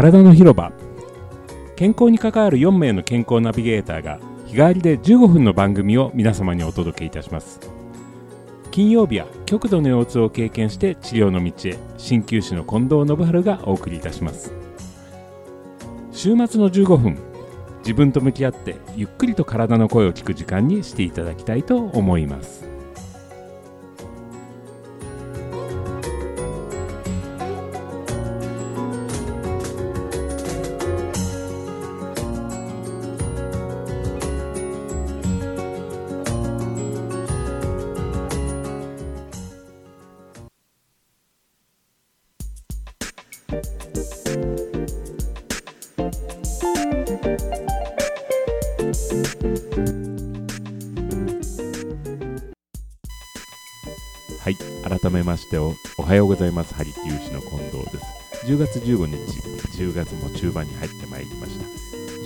体の広場。健康に関わる4名の健康ナビゲーターが日替わりで15分の番組を皆様にお届けいたします。金曜日は極度の腰痛を経験して治療の道へ鍼灸師の近藤信春がお送りいたします。週末の15分自分と向き合ってゆっくりと体の声を聞く時間にしていただきたいと思います。はい改めましておおはようございます。ハリキュー師の近藤です。10月15日10月も中盤に入ってまいりました。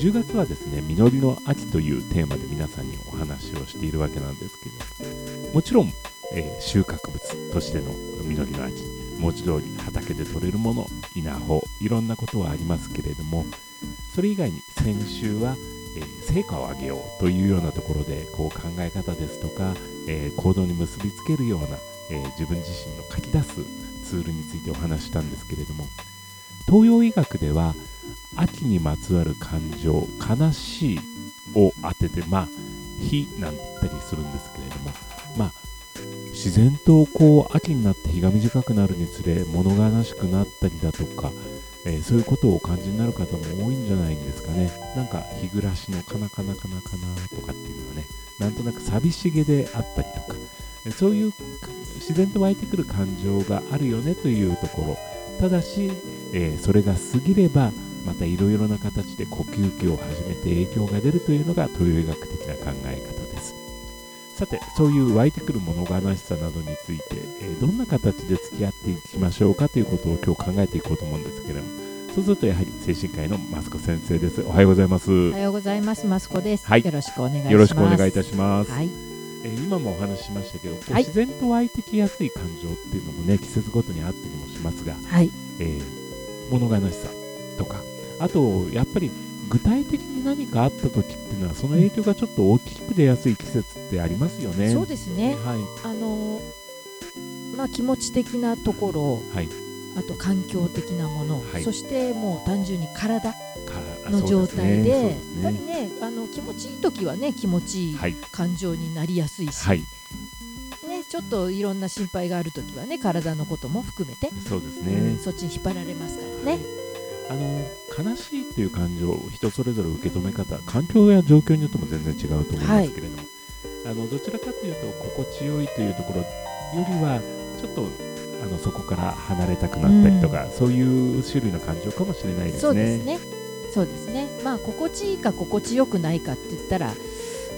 10月はですね実りの秋というテーマで皆さんにお話をしているわけなんですけれどももちろん、えー収穫物としての実りの秋文字通り畑で採れるもの稲穂いろんなことはありますけれどもそれ以外に先週は、えー成果を上げようというようなところでこう考え方ですとか、えー行動に結びつけるような、えー自分自身の書き出すツールについてお話したんですけれども東洋医学では秋にまつわる感情悲しいを当ててまあ火なんて言ったりするんです自然とこう秋になって日が短くなるにつれ物悲しくなったりだとか、えーそういうことをお感じになる方も多いんじゃないんですかね。なんか日暮らしのかなかなかなかなとかっていうのはねなんとなく寂しげであったりとかそういう自然と湧いてくる感情があるよねというところ。ただし、えーそれが過ぎればまたいろいろな形で呼吸器を始めて影響が出るというのが東洋医学的な考え方さてそういう湧いてくる物悲しさなどについて、えーどんな形で付き合っていきましょうかということを今日考えていこうと思うんですけれどもそうするとやはり精神科医のマスコ先生ですおはようございますおはようございます。マスコです。はいよろしくお願いします。よろしくお願いいたします、はい。えー今もお話ししましたけど、はい自然と湧いてきやすい感情っていうのもね季節ごとにあったりもしますが、はい。えー物悲しさとかあとやっぱり具体的に何かあった時っていうのはその影響がちょっと大きく出やすい季節ってありますよね。そうですね。はいあのまあ気持ち的なところ、はいあと環境的なもの、はいそしてもう単純に体の状態で、そうやっぱりすねね、あの気持ちいい時はね気持ちいいはい感情になりやすいし、はいねちょっといろんな心配がある時はね体のことも含めて、そうですうんね。そっちに引っ張られますからね。あの悲しいっていう感情人それぞれ受け止め方環境や状況によっても全然違うと思うんですけれども、あのどちらかというと心地よいというところよりはちょっとあのそこから離れたくなったりとか、そういう種類の感情かもしれないですね。そうですね。そうですね。まあ心地いいか心地よくないかって言ったら、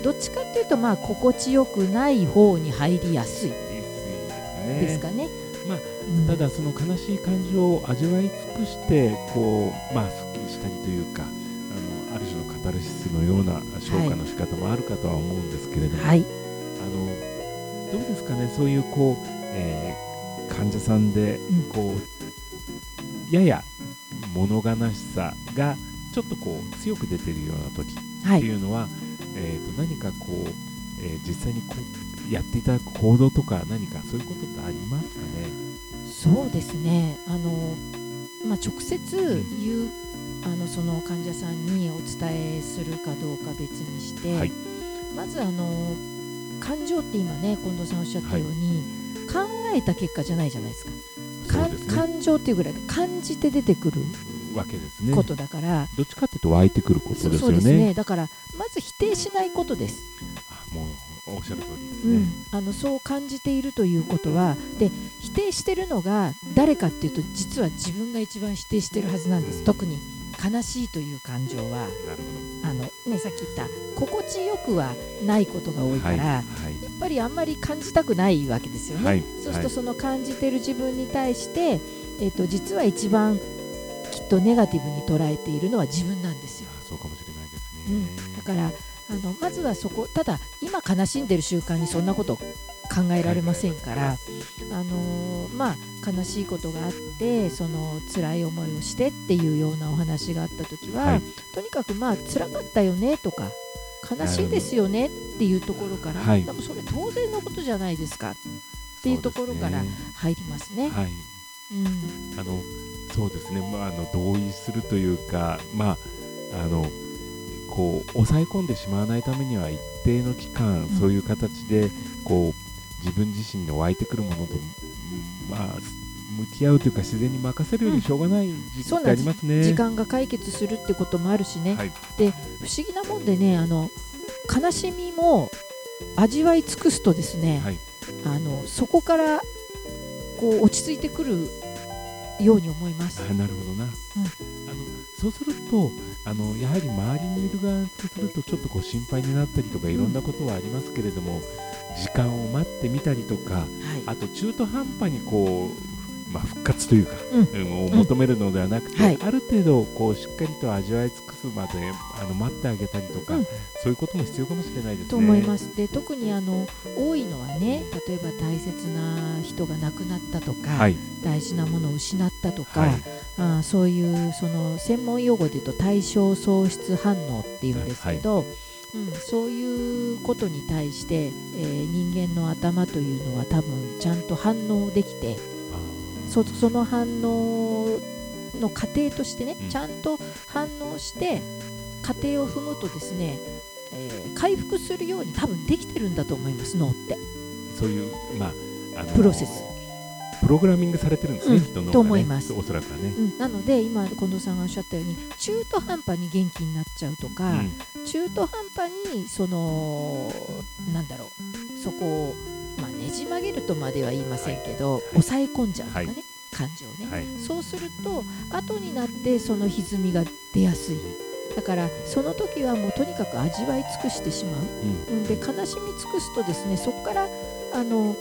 どっちかっていうとまあ心地よくない方に入りやすいですかね。ですかね。まあうんただその悲しい感情を味わい尽くしてこうまあすっきりしたりというかあのある種のカタルシスのような消化の仕方もあるかとは思うんですけれども、はい。あのどうですかねそういうこう、えー患者さんでうんこう、やや物悲しさがちょっとこう強く出てるような時はい。っていうのは、えーと何かこう、えー実際にこうやっていただく行動とか何かそういうことってありますかね？そうですね。あのまあ直接言うあのその患者さんにお伝えするかどうか別にして、はいまずあの感情って今ね近藤さんおっしゃったように、考えた結果じゃないじゃないですか。かね感情っていうぐらい感じて出てくるわけですねことだから、どっちかっていうと湧いてくることですそうよねですね。だからまず否定しないことです。おっしゃる通りですね、うん、あのそう感じているということはで否定してるのが誰かっていうと実は自分が一番否定してるはずなんです。特に悲しいという感情は。あの、ね、さっき言った心地よくはないことが多いから、ほどはい。やっぱりあんまり感じたくないわけですよね、はいそうするとその感じてる自分に対して、えっと実は一番きっとネガティブに捉えているのは自分なんですよ。あそうかもしれないですね、だからあのまずはそこただ今悲しんでる習慣にそんなこと考えられませんから、あのーまあ悲しいことがあってその辛い思いをしてっていうようなお話があった時は、はい。とにかくまあ辛かったよねとか悲しいですよねっていうところから、はい。でもそれ当然のことじゃないですかっていうところから入りますね。はい。うん。あのそうですね、まあ、あの同意するというか、まあ、あのこう抑え込んでしまわないためには一定の期間、ん。そういう形でこう自分自身の湧いてくるものと、うんまあ、向き合うというか自然に任せるよりしょうがない時期ってありますね。時間が解決するってこともあるしね、はい。で不思議なもんでねあの悲しみも味わい尽くすとですね、はい。あのそこからこう落ち着いてくるように思います。あなるほどな、あのそうするとあのやはり周りにいる側とするとちょっとこう心配になったりとかいろんなことはありますけれども、時間を待ってみたりとかはい。あと中途半端にこう、まあ、復活というか、うん。うんを求めるのではなくて、はい。ある程度こうしっかりと味わい尽くすまであの待ってあげたりとか、うん。そういうことも必要かもしれないですね。と思います。で特にあの多いのはね例えば大切な人が亡くなったとか、はい、大事なものを失ったとか、はい。あーそういうその専門用語で言うと対象喪失反応っていうんですけど、うん、そういうことに対して、えー人間の頭というのは多分ちゃんと反応できてそその反応の過程としてね、うんちゃんと反応して過程を踏むとですね、えー回復するように多分できてるんだと思います脳って。そういう、まあ、あのプロセスプログラミングされてるんですね、うん人の、ね、と思いますおそらくはね。うん、なので今近藤さんがおっしゃったように中途半端に元気になっちゃうとか、うん中途半端にそのなんだろうそこを、まあ、ねじ曲げるとまでは言いませんけど、い。抑え込んじゃうとかね、はい。感情をね、はい。そうすると後になってその歪みが出やすい。だからその時はもうとにかく味わい尽くしてしまう、うん。うん、で悲しみ尽くすとですねそこからあの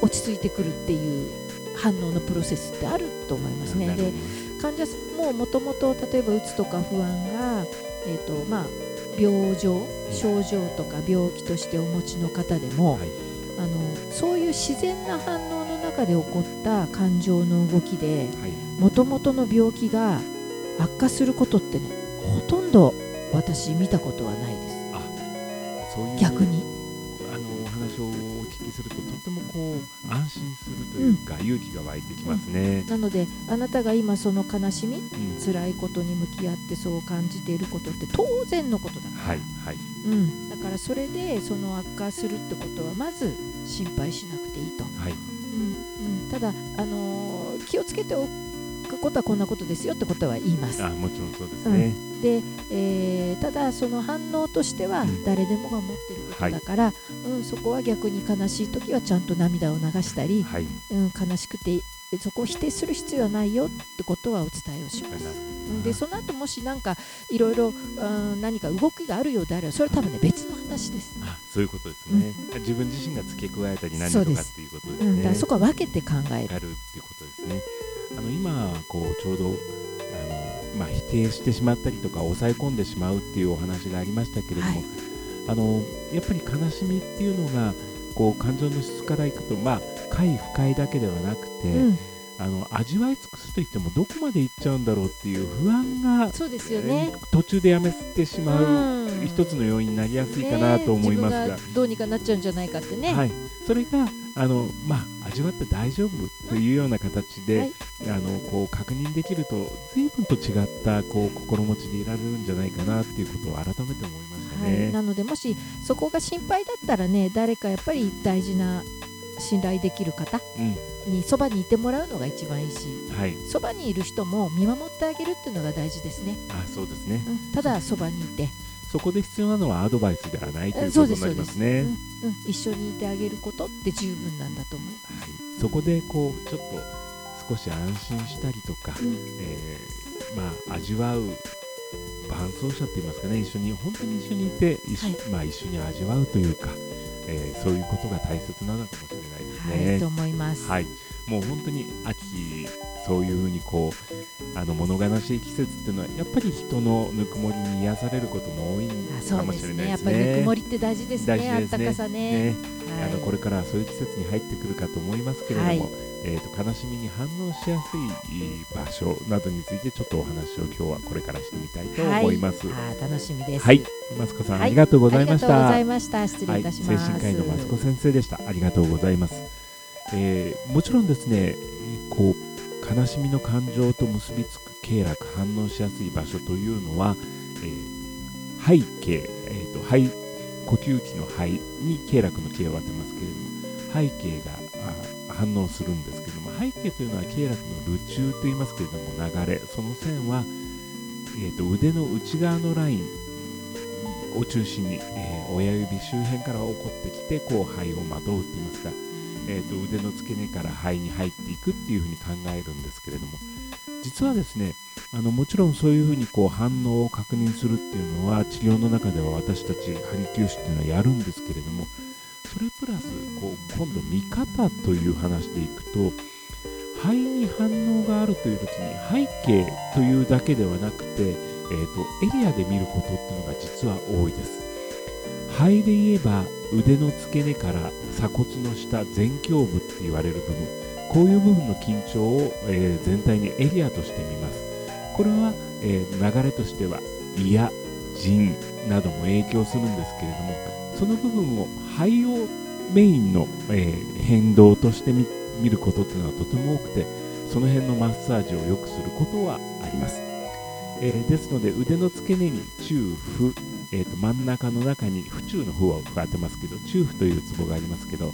落ち着いてくるっていう反応のプロセスってあると思いますね。で患者さんももともと例えばうつとか不安が、えーとまあ、病状症状とか病気としてお持ちの方でも、どはいあのそういう自然な反応の中で起こった感情の動きではい。もともとの病気が悪化することってねほとんど私見たことはないです。あそういう逆に話をお聞きするととてもこう安心するというか、勇気が湧いてきますね。なのであなたが今その悲しみうん。辛いことに向き合ってそう感じていることって当然のことだから、はいはい。うん、だからそれでその悪化するってことはまず心配しなくていいと、はい。うんうん、ただ、あのー気をつけておくことはこんなことですよってことは言いますあもちろんそうですね。で、えーただその反応としてはうん誰でもが持ってることだから、うん、そこは逆に悲しい時はちゃんと涙を流したり、はいうん、悲しくてそこを否定する必要はないよってことはお伝えをしますでその後もしなんかいろいろうん何か動きがあるようであればそれは多分ね別の話です。あそういうことですね、自分自身が付け加えたり何とかっていうことですうん、だからね。そこは分けて考える。やるっていうことですね。あの今こうちょうどあのまあ否定してしまったりとか抑え込んでしまうっていうお話がありましたけれども、はい。あのやっぱり悲しみっていうのがこう感情の質からいくとまあ快不快だけではなくて、うん、あの味わい尽くすといってもどこまでいっちゃうんだろうっていう不安が、そうですよね。えー途中でやめてしまう、うん。一つの要因になりやすいかなと思いますが、どうにかなっちゃうんじゃないかってね。はい、それがあの、まあ、味わって大丈夫というような形で、はいあのこう確認できると随分と違ったこう心持ちでいられるんじゃないかなっていうことを改めて思いましたはい、ね。なのでもしそこが心配だったらね誰かやっぱり大事な信頼できる方うん。にそばにいてもらうのが一番いいしはい、そばにいる人も見守ってあげるっていうのが大事ですね、あそうですね。うん、ただそばにいて、そこで必要なのはアドバイスではないということになりますね。うんうん、一緒にいてあげることって十分なんだと思います、はい、そこでこうちょっと少し安心したりとか、うん。えーまあ、味わう伴走者って言いますかね一緒に本当に一緒にいて一緒,、はい。まあ、一緒に味わうというか、えーそういうことが大切なのかもしれないですはい、ね。と思います、はい、もう本当に秋そういうふうにこうあの物悲しい季節っていうのはやっぱり人のぬくもりに癒されることも多いかもうですね。しれないですやっぱりぬくね。もりって大事ですね。大事ですね。あったかさね。ね。はい。あのこれからはそういう季節に入ってくるかと思いますけれども、はいえーと、悲しみに反応しやすい場所などについてちょっとお話を今日はこれからしてみたいと思います。はい、楽しみです。はい、マスコさん、はい、ありがとうございました。ありがとうございました。失礼いたします。はい、精神科医のマスコ先生でした。ありがとうございます。えー、もちろんですね、こう悲しみの感情と結びつく経絡反応しやすい場所というのは、えー、背景、えーと、肺呼吸器の肺に経絡の経を当てますけれども背景が反応するんですけども背景というのは経絡の流中と言いますけれども流れその線は、えーと、腕の内側のラインを中心に、えー、親指周辺から起こってきてこう肺をまとうと言いますか、えーと腕の付け根から肺に入っていくっていうふうに考えるんですけれども実はですねあのもちろんそういうふうにこう反応を確認するっていうのは治療の中では私たち針灸師っていうのはやるんですけれどもそれプラスこう今度見方という話でいくと肺に反応があるという時に背景というだけではなくて、えーと、エリアで見ることっていうのが実は多いです。肺で言えば腕の付け根から鎖骨の下前胸部って言われる部分こういう部分の緊張を、えー、全体にエリアとしてみます。これは、えー、流れとしては胃や腎なども影響するんですけれどもその部分を肺をメインの、えー、変動として見ることっていうのはとても多くてその辺のマッサージを良くすることはあります、えー、ですので腕の付け根に中府、えーと、真ん中の中に府中の方は伺ってますけど中府というツボがありますけど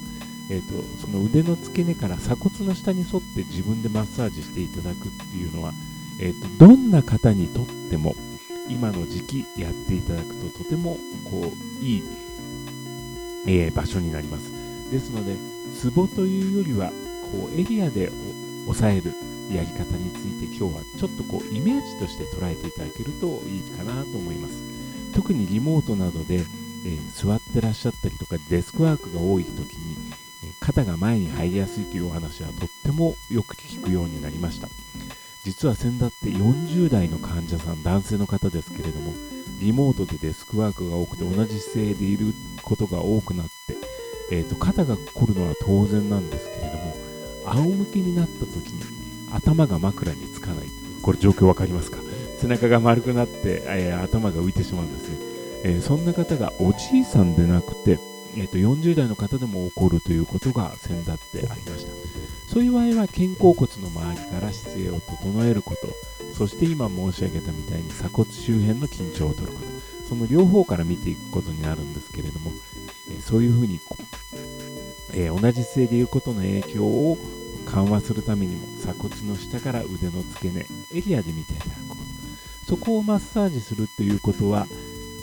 えーと、その腕の付け根から鎖骨の下に沿って自分でマッサージしていただくっていうのはえーと、どんな方にとっても今の時期やっていただくととてもこういい、えー、場所になります。ですのでツボというよりはこうエリアで抑えるやり方について今日はちょっとこうイメージとして捉えていただけるといいかなと思います。特にリモートなどで、えー、座ってらっしゃったりとかデスクワークが多い時に、え肩が前に入りやすいというお話はとってもよく聞くようになりました。実は先だって40代の患者さん男性の方ですけれどもリモートでデスクワークが多くて同じ姿勢でいることが多くなって、えーと、肩が凝るのは当然なんですけれども仰向けになった時に頭が枕につかない。これ状況分かりますか？背中が丸くなって、えー、頭が浮いてしまうんですね、えー、そんな方がおじいさんでなくて、えーと、40代の方でも起こるということが先だってありました。そういう場合は肩甲骨の周りから姿勢を整えることそして今申し上げたみたいに鎖骨周辺の緊張を取ること。その両方から見ていくことになるんですけれども、えそういうふうにえー、同じ姿勢でいることの影響を緩和するためにも鎖骨の下から腕の付け根エリアで見ていただくこと。そこをマッサージするということは、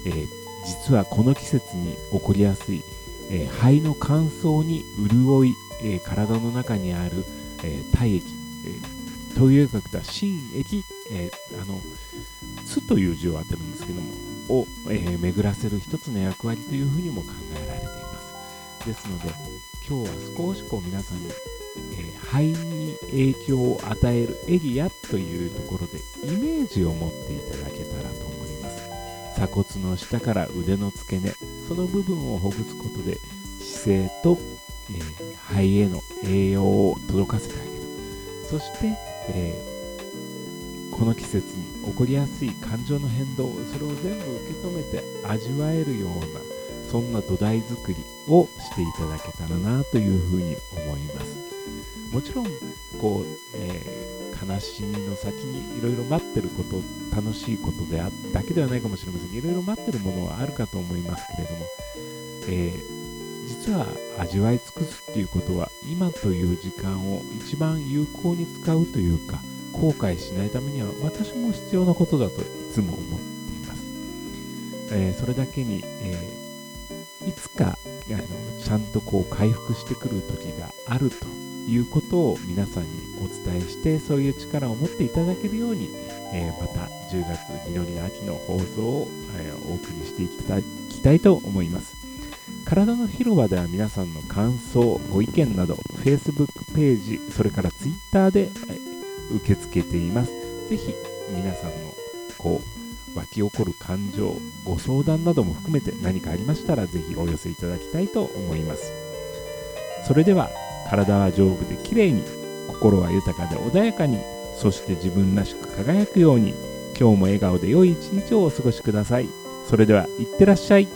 えー、実はこの季節に起こりやすい、えー、肺の乾燥に潤いえ、体の中にある、え、体液、えー、東洋医学では心液、えあの津という字を当てるんですけどもを、え巡らせる一つの役割というふうにも考えられています。ですので今日は少しこう皆さんに、え肺に影響を与えるエリアというところでイメージを持っていただけたらと思います。鎖骨の下から腕の付け根その部分をほぐすことで姿勢とえ、肺への栄養を届かせてあげる。そして、えー、この季節に起こりやすい感情の変動それを全部受け止めて味わえるようなそんな土台作りをしていただけたらなというふうに思います。もちろんこう、えー、悲しみの先にいろいろ待ってること楽しいことであだけではないかもしれませんいろいろ待ってるものはあるかと思いますけれども、えー実は味わい尽くすっていうことは今という時間を一番有効に使うというか後悔しないためには私も必要なことだといつも思っています、えー、それだけに、えー、いつかあのちゃんとこう回復してくる時があるということを皆さんにお伝えしてそういう力を持っていただけるように、えー、また10月緑の秋の放送を、えお送りしていただきたいと思います。体の広場では皆さんの感想、ご意見など Facebook ページ、それから Twitter で受け付けています。ぜひ皆さんのこう湧き起こる感情、ご相談なども含めて何かありましたらぜひお寄せいただきたいと思います。それでは体は丈夫で綺麗に心は豊かで穏やかにそして自分らしく輝くように今日も笑顔で良い一日をお過ごしくださいそれではいってらっしゃい